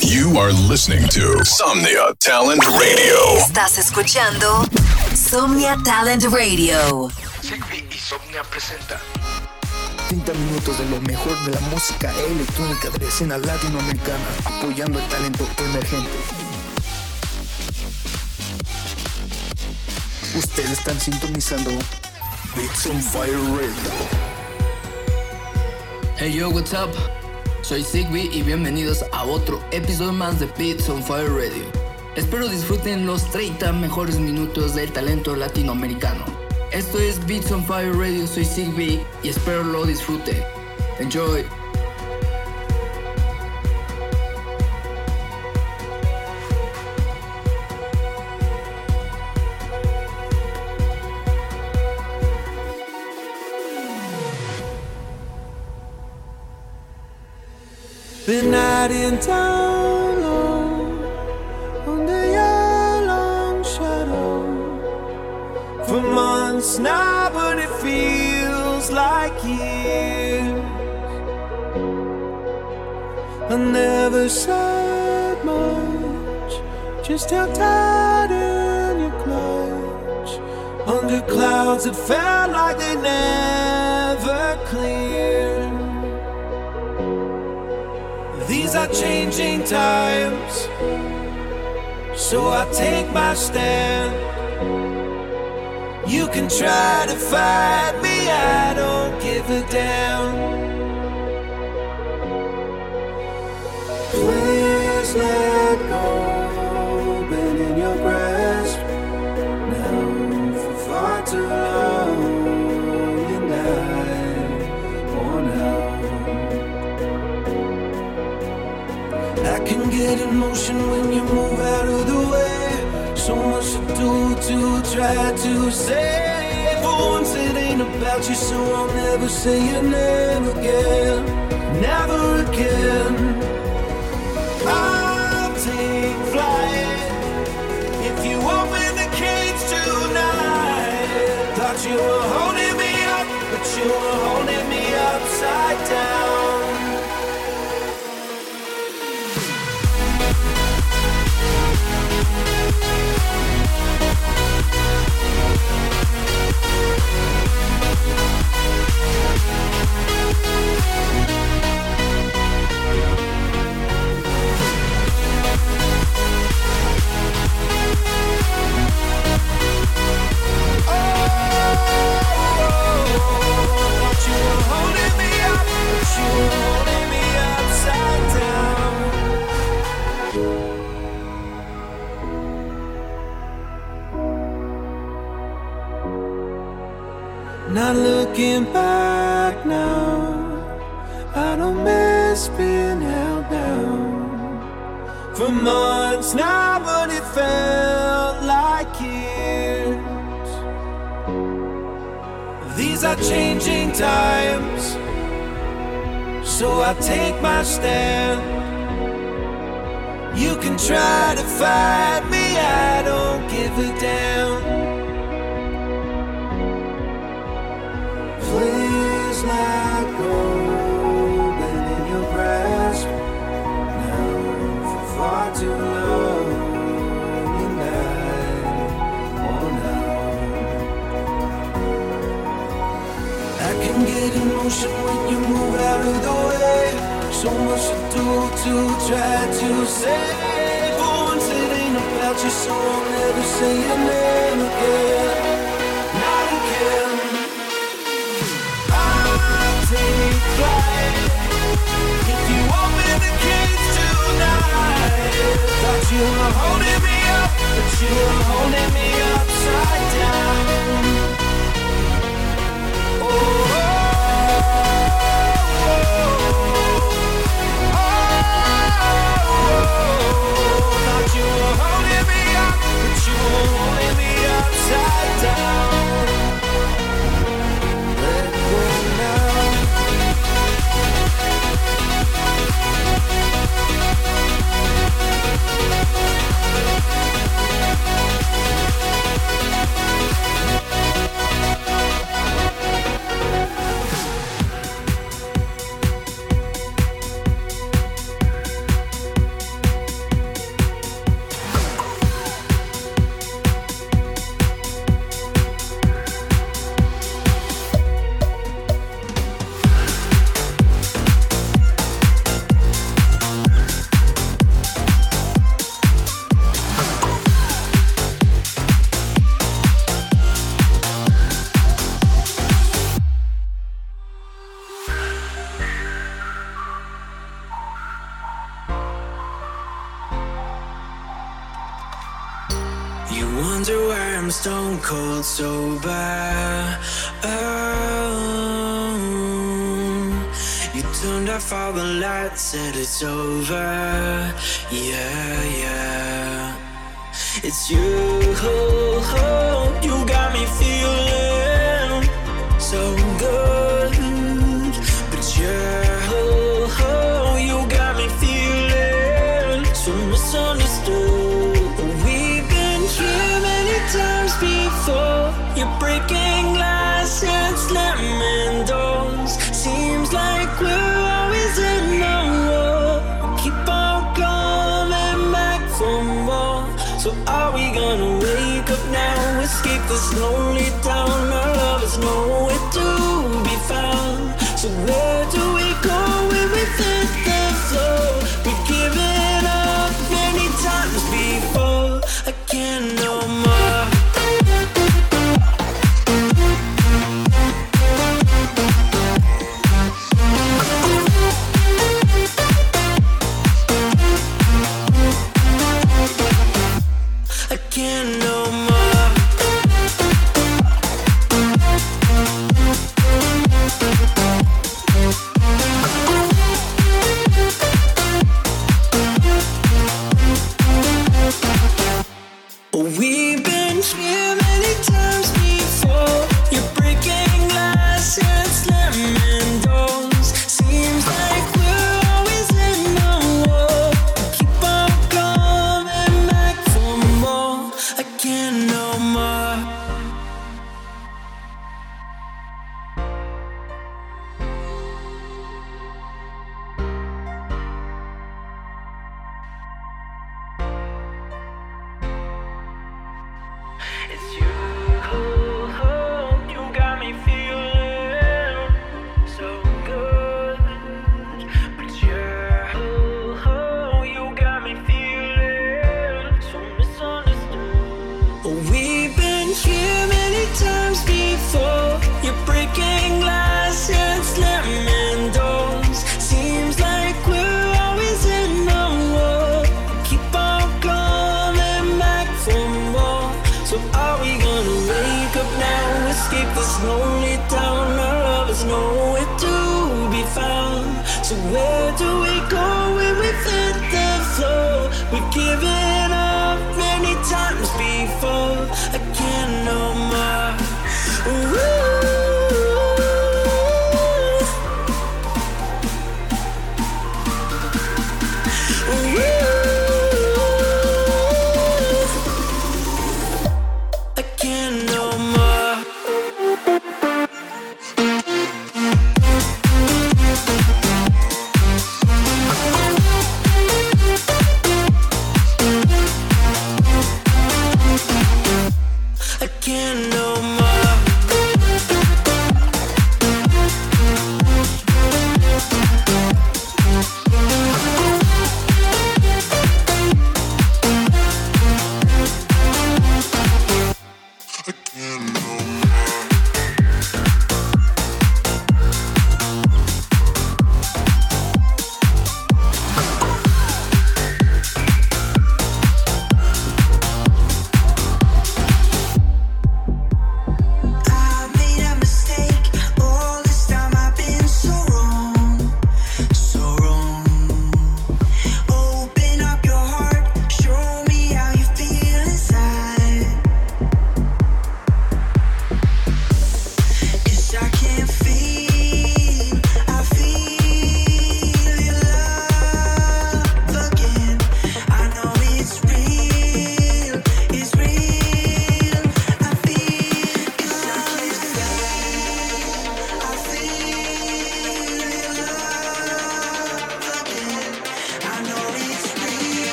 You are listening to Somnia Talent Radio. Estás escuchando Somnia Talent Radio. Sigby y Somnia presenta 30 minutos de lo mejor de la música electrónica de la escena latinoamericana, apoyando el talento emergente. Ustedes están sintonizando Beats on Fire Radio. Hey yo, what's up? Soy Zigby y bienvenidos a otro episodio más de Beats on Fire Radio. Espero disfruten los 30 mejores minutos del talento latinoamericano. Esto es Beats on Fire Radio, soy Zigby y espero lo disfruten. Enjoy. Out in town long, under your long shadow for months now, but it feels like years. I never said much, just how tight in your clutch. Under clouds that felt like they never cleared. Changing times, so I take my stand. You can try to fight me, I don't give a damn. You move out of the way. So much to do to try to say. For once it ain't about you, so I'll never say your name again. Never again. I'll take flight if you open the cage tonight. Thought you were holding me up, but you were holding me upside down. Looking back now, I don't miss being held down for months now, but it felt like years. These are changing times, so I take my stand. You can try to fight me, I don't give a damn. Say your name again. you turned off all the lights, said it's over. Yeah, yeah. It's you. miss you.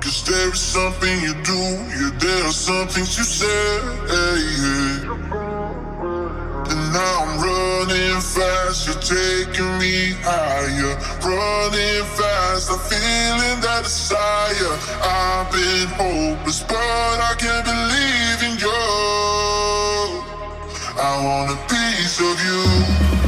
Cause there is something you do, yeah, there are some things you say. Yeah. And now I'm running fast, you're taking me higher. Running fast, I'm feeling that desire. I've been hopeless, but I can't believe in you. I want a piece of you.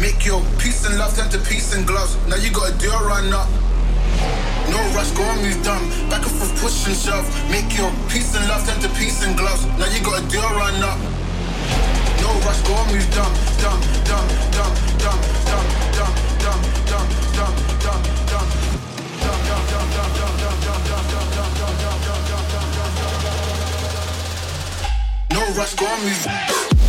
Make your peace and love turn to peace and gloves. Now you gotta do a run up. No rush, go and move dumb. Back and forth, push and shove. Make your peace and love turn to peace and gloves. Now you gotta do a run up. No rush, go and move dumb, dumb, dumb, dumb, dumb, dumb, dumb, dumb, dumb, dumb, dumb, dumb, dumb, dumb, dumb, dumb, dumb. No rush, go on move.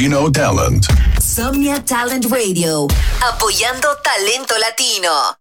Latino. Somnia Talent Radio. Apoyando talento latino.